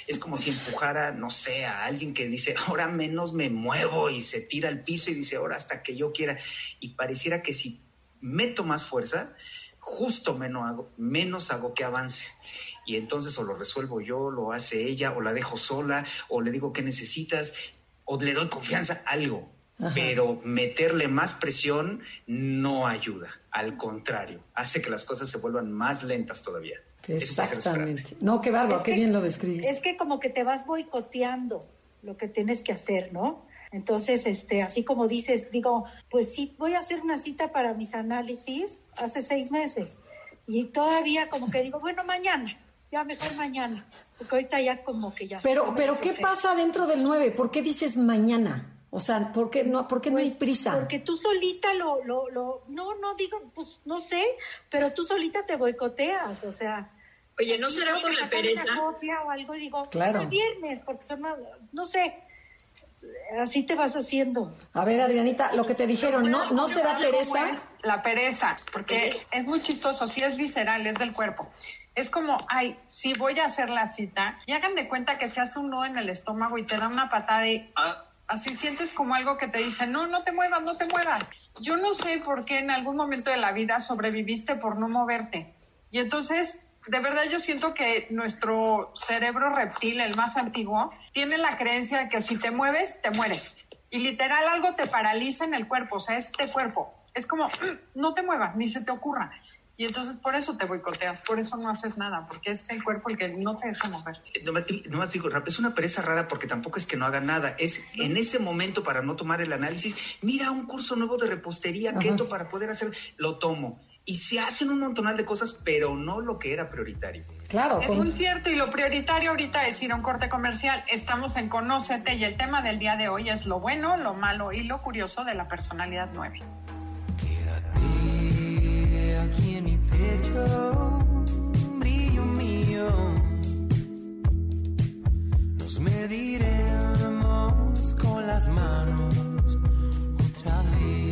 Es como si empujara, no sé, a alguien que dice, <laughs> ahora menos me muevo y se tira al piso y dice, ahora hasta que yo quiera. Y pareciera que si meto más fuerza, justo menos hago, menos hago que avance. Y entonces o lo resuelvo yo, lo hace ella, o la dejo sola, o le digo qué necesitas, o le doy confianza, algo. Ajá. Pero meterle más presión no ayuda. Al contrario, hace que las cosas se vuelvan más lentas todavía. Exactamente. No, qué bárbaro, Es qué que- bien lo describiste. Es que como que te vas boicoteando lo que tienes que hacer, ¿no? Entonces, este, así como dices, digo, pues sí, voy a hacer una cita para mis análisis hace seis meses. Y todavía como que digo, bueno, mañana, ya mejor mañana, porque ahorita ya como que ya. Pero, pero ¿qué pasa dentro del 9? ¿Por qué dices mañana? O sea, ¿por qué no, por qué no hay Pues, prisa? Porque tú solita lo, lo, lo, no, no digo, pues no sé, pero tú solita te boicoteas, o sea. Oye, ¿no será voy por a la pereza? Una copia o algo y digo, Claro. el viernes, porque son, más- no sé, así te vas haciendo. A ver, Adrianita, lo que te dijeron, ¿no, ¿no será ¿Cómo pereza? es La pereza, porque es muy chistoso, sí es visceral, es del cuerpo. Es como, ay, si voy a hacer la cita, y hagan de cuenta que se hace un nudo en el estómago y te da una patada y ah, así sientes como algo que te dice, no, no te muevas, no te muevas. Yo no sé por qué en algún momento de la vida sobreviviste por no moverte. Y entonces, de verdad yo siento que nuestro cerebro reptil, el más antiguo, tiene la creencia de que si te mueves, te mueres. Y literal algo te paraliza en el cuerpo, o sea, este cuerpo. Es como, "Mm, no te muevas, ni se te ocurra. Y entonces por eso te boicoteas, por eso no haces nada, porque es el cuerpo el que no te deja mover. No más digo, Rap, es una pereza rara porque tampoco es que no haga nada. Es en ese momento para no tomar el análisis, mira un curso nuevo de repostería, keto para poder hacer, lo tomo. Y se hacen un montonal de cosas, pero no lo que era prioritario. Claro, Es con- muy cierto y lo prioritario ahorita es ir a un corte comercial. Estamos en Conócete y el tema del día de hoy es lo bueno, lo malo y lo curioso de la personalidad 9. Quédate aquí en mi pecho, brillo mío. Nos mediremos con las manos otra vez.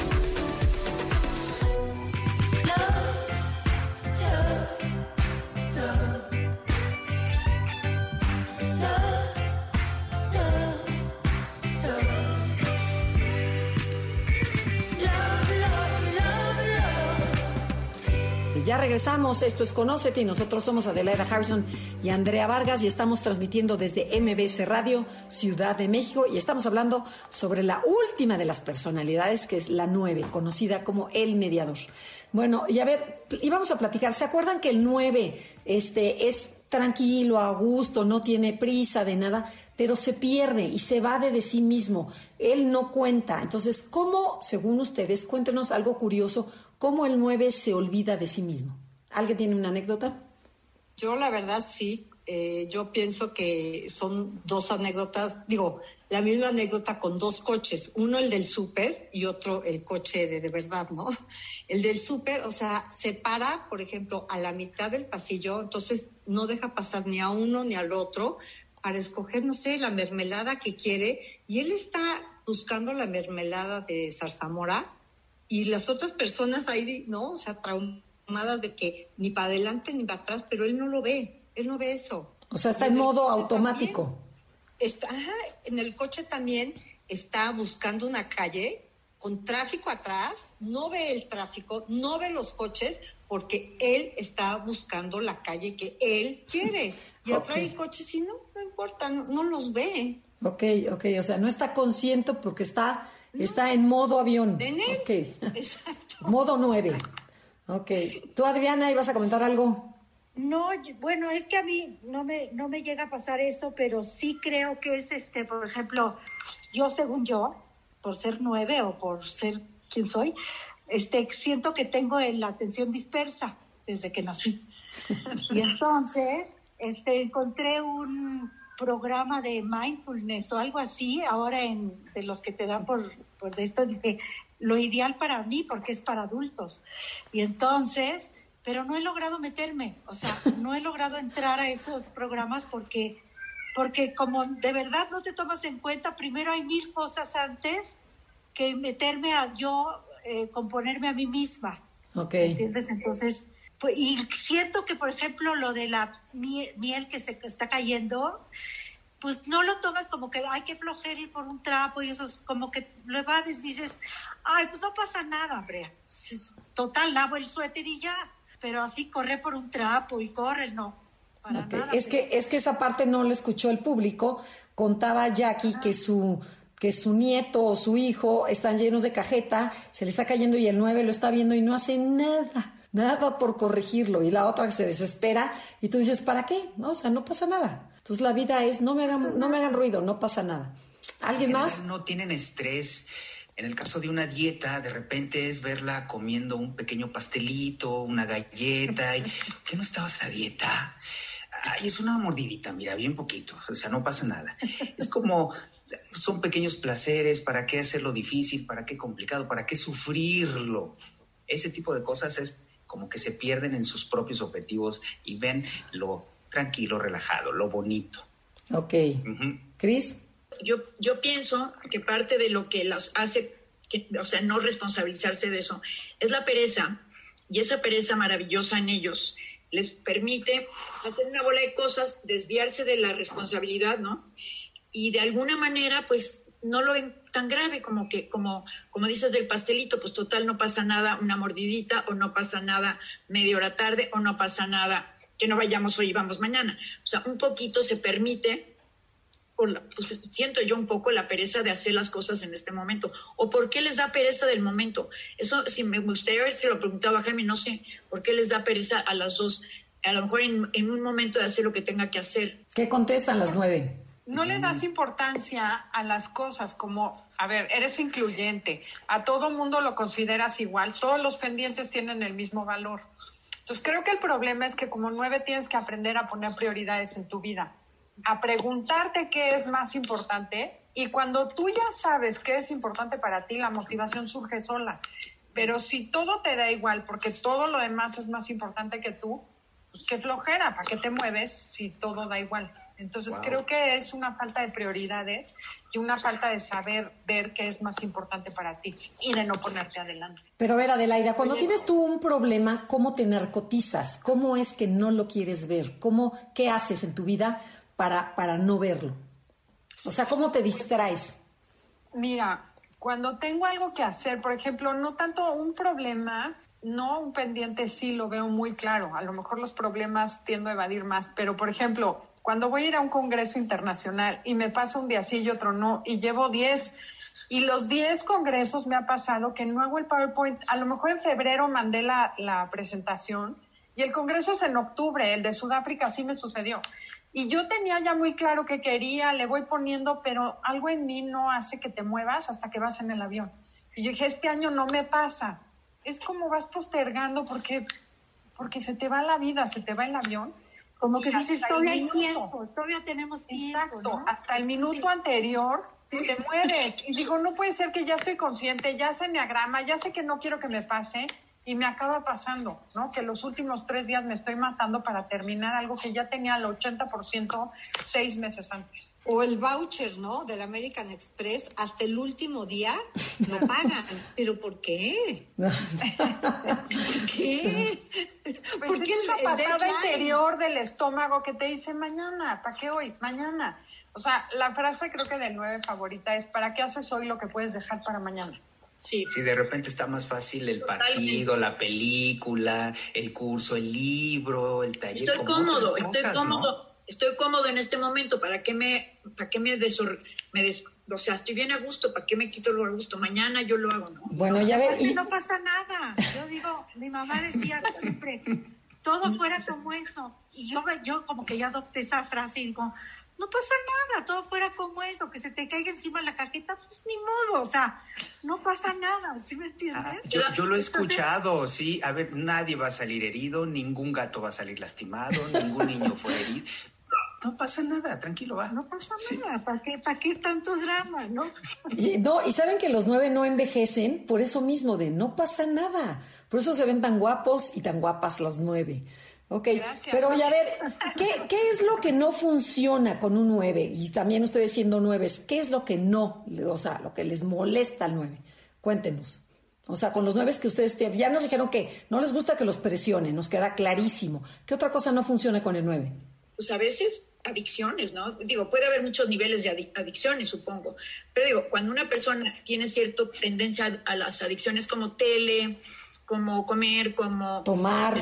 ya regresamos, esto es Conócete y nosotros somos Adelaida Harrison y Andrea Vargas y estamos transmitiendo desde MBC Radio, Ciudad de México y estamos hablando sobre la última de las personalidades que es la 9, conocida como el mediador. Bueno, y a ver, y vamos a platicar, ¿se acuerdan que el 9 este, es tranquilo, a gusto, no tiene prisa de nada, pero se pierde y se va de sí mismo? Él no cuenta. Entonces, ¿cómo, según ustedes, cuéntenos algo curioso, cómo el 9 se olvida de sí mismo? ¿Alguien tiene una anécdota? Yo la verdad sí, eh, yo pienso que son dos anécdotas, digo, la misma anécdota con dos coches, uno el del súper y otro el coche de de verdad, ¿no? El del súper, o sea, se para, por ejemplo, a la mitad del pasillo, entonces no deja pasar ni a uno ni al otro para escoger, no sé, la mermelada que quiere y él está buscando la mermelada de zarzamora y las otras personas ahí, ¿no? O sea, traumadas de que ni para adelante ni para atrás, pero él no lo ve, él no ve eso. O sea, está Y en modo automático. también Está, ajá, en el coche también está buscando una calle con tráfico atrás, no ve el tráfico, no ve los coches, porque él está buscando la calle que él quiere. Y atrás <laughs> Ok. hay coches y no, no importa, no, no los ve. Ok, ok, o sea, no está consciente porque está, está en modo avión. En él. Ok. Exacto. <laughs> modo 9. Ok. ¿Tú, Adriana, ibas a comentar algo? No, bueno, es que a mí no me, no me llega a pasar eso, pero sí creo que es, este, por ejemplo, yo según yo, por ser nueve o por ser quien soy, este, siento que tengo la atención dispersa desde que nací. <laughs> Y entonces, este, encontré un programa de mindfulness o algo así, ahora en, de los que te dan por, por esto, dije, lo ideal para mí porque es para adultos. Y entonces, pero no he logrado meterme, o sea, no he logrado entrar a esos programas porque, porque como de verdad no te tomas en cuenta, primero hay mil cosas antes que meterme a yo eh, componerme a mí misma. Ok. ¿Entiendes? Entonces, y siento que, por ejemplo, lo de la miel, que se está cayendo, pues no lo tomas como que hay que flojer ir por un trapo y eso es como que lo evades, dices, ay, pues no pasa nada, hombre. Pues, Total, lavo el suéter y ya. Pero así corre por un trapo y corre, no. Para nada. Es que, es que esa parte no la escuchó el público. Contaba Jackie que su, que su nieto o su hijo están llenos de cajeta, se le está cayendo y el 9 lo está viendo y no hace nada, nada por corregirlo. Y la otra que se desespera y tú dices, ¿para qué? No, o sea, no pasa nada. Entonces la vida es, no me hagan, no me hagan ruido, no pasa nada. ¿Alguien En más? No tienen estrés. En el caso de una dieta, de repente es verla comiendo un pequeño pastelito, una galleta. Y, <laughs> ¿Qué no estabas a dieta? Ay, es una mordidita, mira, bien poquito. O sea, no pasa nada. Es como, son pequeños placeres. ¿Para qué hacerlo difícil? ¿Para qué complicado? ¿Para qué sufrirlo? Ese tipo de cosas es como que se pierden en sus propios objetivos y ven lo tranquilo, relajado, lo bonito. Ok. Ujú. Cris, yo, yo pienso que parte de lo que las hace, que, o sea, no responsabilizarse de eso, es la pereza. Y esa pereza maravillosa en ellos les permite hacer una bola de cosas, desviarse de la responsabilidad, ¿no? Y de alguna manera, pues, no lo ven tan grave como que, como, como dices del pastelito, pues total no pasa nada una mordidita o no pasa nada media hora tarde o no pasa nada que no vayamos hoy y vamos mañana. O sea, un poquito se permite pues, siento yo un poco la pereza de hacer las cosas en este momento. ¿O por qué les da pereza del momento? Eso, si me gustaría ver si lo preguntaba a Jaime, no sé, ¿por qué les da pereza a las dos? A lo mejor en un momento de hacer lo que tenga que hacer. ¿qué contestan las nueve? No le das importancia a las cosas como, a ver, eres incluyente, a todo mundo lo consideras igual, todos los pendientes tienen el mismo valor. Entonces creo que el problema es que como nueve tienes que aprender a poner prioridades en tu vida, a preguntarte qué es más importante Y cuando tú ya sabes qué es importante para ti, la motivación surge sola. Pero si todo te da igual, porque todo lo demás es más importante que tú, pues qué flojera, ¿para qué te mueves si todo da igual? Entonces Wow. creo que es una falta de prioridades y una falta de saber ver qué es más importante para ti y de no ponerte adelante. Pero a ver, Adelaida, cuando tienes tú un problema, ¿cómo te narcotizas? ¿Cómo es que no lo quieres ver? ¿Cómo, ¿Qué haces en tu vida para, para no verlo? O sea, ¿cómo te distraes? Mira, cuando tengo algo que hacer, por ejemplo, no tanto un problema, no un pendiente, sí lo veo muy claro. A lo mejor los problemas tiendo a evadir más, pero por ejemplo, cuando voy a ir a un congreso internacional y me pasa un día sí y otro no, y llevo 10, y los 10 congresos me ha pasado que no hago el PowerPoint, a lo mejor en febrero mandé la, la presentación y el congreso es en octubre, el de Sudáfrica sí me sucedió. Y yo tenía ya muy claro que quería, le voy poniendo, pero algo en mí no hace que te muevas hasta que vas en el avión. Y yo dije, este año no me pasa. Es como vas postergando porque, porque se te va la vida, se te va el avión. Como que dices, todavía hay tiempo, todavía tenemos tiempo. Exacto, ¿no? hasta el minuto anterior te mueres. Y digo, no puede ser que ya estoy consciente, ya sé agrama, ya sé que no quiero que me pase y me acaba pasando, ¿no? Que los últimos tres días me estoy matando para terminar algo que ya tenía al 80% seis meses antes. O el voucher, ¿no? Del American Express, hasta el último día lo <laughs> pagan. ¿Pero por qué? ¿Por qué? Pues ¿Por qué es el patada interior del estómago que te dice mañana, ¿para qué hoy? Mañana. O sea, la frase creo que del 9 favorita es ¿para qué haces hoy lo que puedes dejar para mañana? Sí. Si de repente está más fácil el Totalmente. partido, la película, el curso, el libro, el taller. Estoy cómodo, otras estoy cosas, cómodo, ¿no? estoy cómodo en este momento. ¿Para qué me, para qué me, desor- me des- o sea, estoy bien a gusto, ¿para qué me quito lo a gusto? Mañana yo lo hago, ¿no? Bueno, ya ver, y, no pasa nada. Yo digo, mi mamá decía siempre, todo fuera como eso. Y yo, yo como que ya adopté esa frase y digo, no pasa nada, todo fuera como eso, que se te caiga encima la cajeta, pues ni modo, o sea, no pasa nada, ¿sí me entiendes? Ah, yo, yo lo he Entonces, escuchado, sí. A ver, nadie va a salir herido, ningún gato va a salir lastimado, <laughs> ningún niño fue herido. No pasa nada, tranquilo, va. No pasa Sí. nada, ¿para qué, ¿para qué tanto drama, no? y- no, y saben que los nueve no envejecen por eso mismo de no pasa nada. Por eso se ven tan guapos y tan guapas los nueve. Ok, Gracias. pero oye, a ver, ¿qué, qué es lo que no funciona con un nueve? Y también ustedes siendo nueves, ¿qué es lo que no, o sea, lo que les molesta al nueve? Cuéntenos. O sea, con los nueve que ustedes te- ya nos dijeron que no les gusta que los presionen, nos queda clarísimo. ¿Qué otra cosa no funciona con el nueve? Pues a veces adicciones, ¿no? Digo, puede haber muchos niveles de adi- adicciones, supongo. Pero digo, cuando una persona tiene cierta tendencia a, a las adicciones como tele, como comer, como Tomar.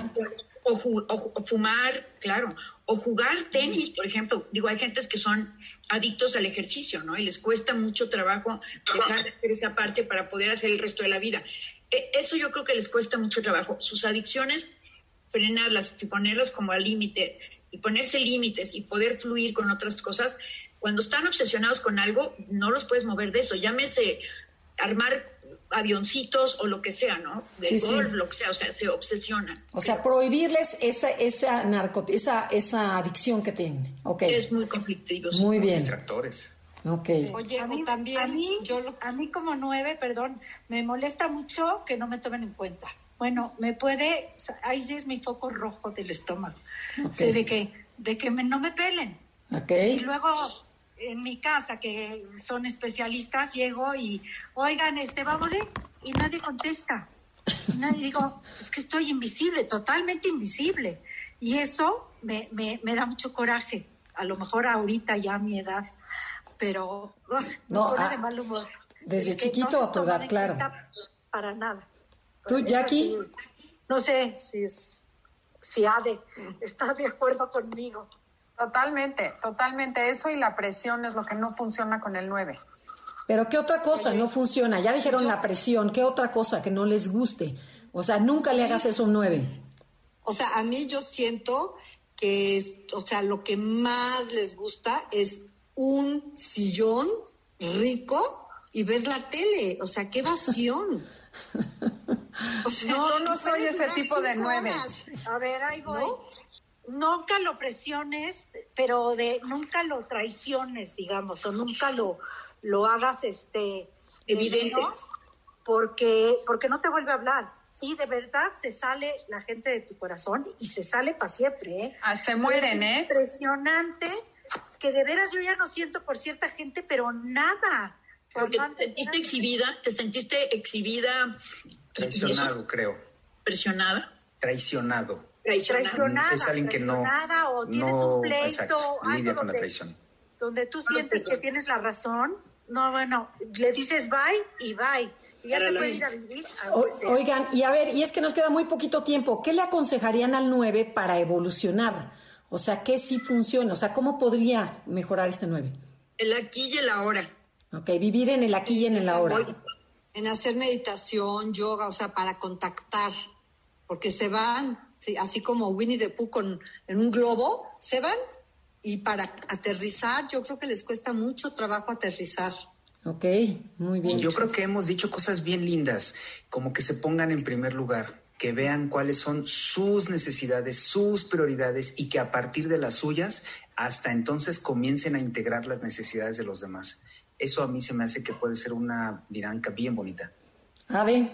O, fumar, claro, o jugar tenis, por ejemplo. Digo, hay gentes que son adictos al ejercicio, ¿no? Y les cuesta mucho trabajo dejar de hacer esa parte para poder hacer el resto de la vida. E- Eso yo creo que les cuesta mucho trabajo. Sus adicciones, frenarlas y ponerlas como a límites, y ponerse límites y poder fluir con otras cosas. Cuando están obsesionados con algo, no los puedes mover de eso. Llámese armar avioncitos o lo que sea, ¿no? De Sí, sí. golf, lo que sea, o sea, se obsesionan. O sea, prohibirles esa, esa, narco, esa, esa adicción que tienen. Ok. Es muy conflictivo. sí. Muy bien. Distractores. Ok. Oye, A mí, o también a mí, yo lo a mí como nueve, perdón, me molesta mucho que no me tomen en cuenta. Bueno, me puede, ahí sí es mi foco rojo del estómago, Ok. Sí, de que, de que me- no me pelen. Ok. Y luego en mi casa, que son especialistas, llego y, oigan, este, vamos, ¿eh? y nadie contesta. Y nadie digo, es que estoy invisible, totalmente invisible. Y eso me, me, me da mucho coraje. A lo mejor ahorita ya a mi edad, pero No, ah, de mal humor. desde que chiquito no a tu edad, claro. Para nada. ¿Tú, Jackie? sí, no sé si, es, si Ade está de acuerdo conmigo. Totalmente, totalmente. Eso y la presión es lo que no funciona con el 9. Pero ¿qué otra cosa no funciona? Ya dijeron la presión. ¿Qué otra cosa que no les guste? O sea, nunca le hagas eso a un nueve. O sea, a mí yo siento que, o sea, lo que más les gusta es un sillón rico y ver la tele. O sea, qué evasión. <laughs> O sea, No, no soy ese tipo de nueve. A ver, ahí voy. ¿No? Nunca lo presiones, pero de nunca lo traiciones, digamos, o nunca lo, lo hagas este Evidente. ¿no? porque porque no te vuelve a hablar. Sí, de verdad se sale la gente de tu corazón y se sale para siempre, ¿eh? Ah, se mueren, Es ¿eh? Impresionante que de veras yo ya no siento por cierta gente, pero nada. Porque Por te sentiste exhibida, te sentiste exhibida, Traicionado, creo. presionada, Traicionado. Traicionada. traicionada, es alguien que no, o tienes no un pleito, exacto, algo lidia con la donde- traición. donde tú sientes que tienes la razón, no, bueno, le dices bye y bye. Y ya se la puede ir a vivir a O- oigan, y a ver, y es que nos queda muy poquito tiempo. ¿Qué le aconsejarían al 9 para evolucionar? O sea, ¿qué sí funciona? O sea, ¿cómo podría mejorar este 9? El aquí y el ahora. Ok, vivir en el aquí y en el ahora. En hacer meditación, yoga, o sea, para contactar, porque se van, sí, así como Winnie the Pooh con, en un globo, se van y para aterrizar, yo creo que les cuesta mucho trabajo aterrizar. Ok, muy bien. Y yo creo que hemos dicho cosas bien lindas, como que se pongan en primer lugar, que vean cuáles son sus necesidades, sus prioridades y que a partir de las suyas, hasta entonces comiencen a integrar las necesidades de los demás. Eso a mí se me hace que puede ser una dinámica bien bonita. Ade,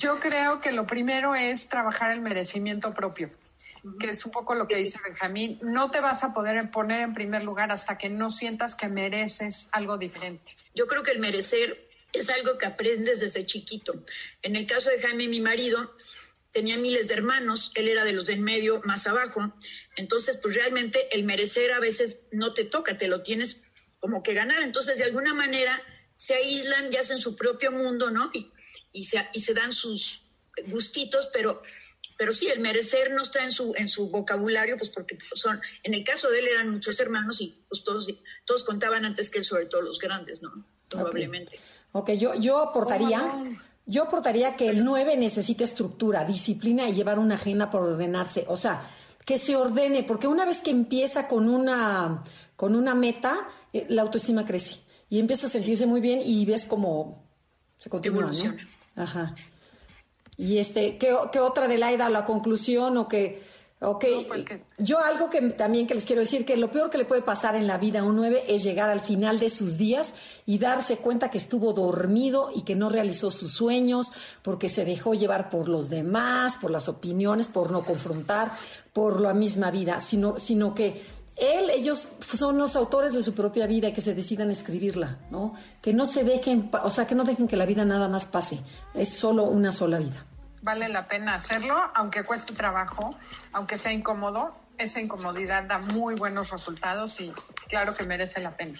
Yo creo que lo primero es trabajar el merecimiento propio, que es un poco lo que dice Benjamín. No te vas a poder poner en primer lugar hasta que no sientas que mereces algo diferente. Yo creo que el merecer es algo que aprendes desde chiquito. En el caso de Jaime, mi marido, tenía miles de hermanos, él era de los de en medio más abajo, entonces pues realmente el merecer a veces no te toca, te lo tienes como que ganar, entonces de alguna manera se aíslan y hacen su propio mundo, ¿no? Y, y, se, y se dan sus gustitos, pero, pero sí, el merecer no está en su, en su vocabulario, pues porque son, en el caso de él eran muchos hermanos y pues todos, todos contaban antes que él, sobre todo los grandes, ¿no? Probablemente. ok, yo, yo aportaría, ¿Cómo no? yo aportaría que el 9 necesita estructura, disciplina y llevar una agenda por ordenarse. O sea, que se ordene, porque una vez que empieza con una, con una meta, eh, la autoestima crece y empieza a sentirse muy bien y ves como se continúa, ¿no? Ajá. Y este, ¿qué, qué otra de la la conclusión o que, ok, No, pues que- yo algo que también que les quiero decir, que lo peor que le puede pasar en la vida a un 9 es llegar al final de sus días y darse cuenta que estuvo dormido y que no realizó sus sueños porque se dejó llevar por los demás, por las opiniones, por no confrontar, por la misma vida, sino, sino que él, ellos son los autores de su propia vida y que se decidan escribirla, ¿no? Que no se dejen, o sea, que no dejen que la vida nada más pase. Es solo una sola vida. Vale la pena hacerlo, aunque cueste trabajo, aunque sea incómodo. Esa incomodidad da muy buenos resultados y claro que merece la pena.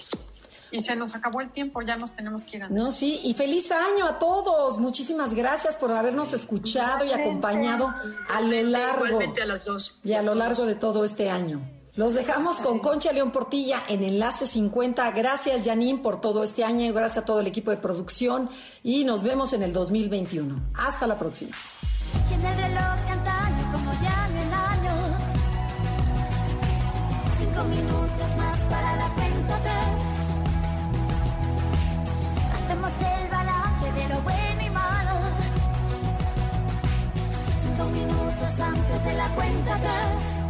Y se nos acabó el tiempo, ya nos tenemos que ir. Andrea. No, sí, y feliz año a todos. Muchísimas gracias por habernos escuchado y acompañado a lo largo Igualmente a las dos. y a lo largo de todo este año. Los dejamos con Concha León Portilla en Enlace 50. Gracias, Janine, por todo este año. Gracias a todo el equipo de producción. Y nos vemos en el 2021. Hasta la próxima. Minutos más para la cuenta. Hacemos el balance de lo bueno y malo. Cinco minutos antes de la cuenta atrás.